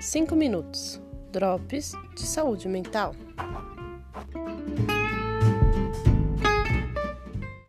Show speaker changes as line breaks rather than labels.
5 minutos. Drops de saúde mental.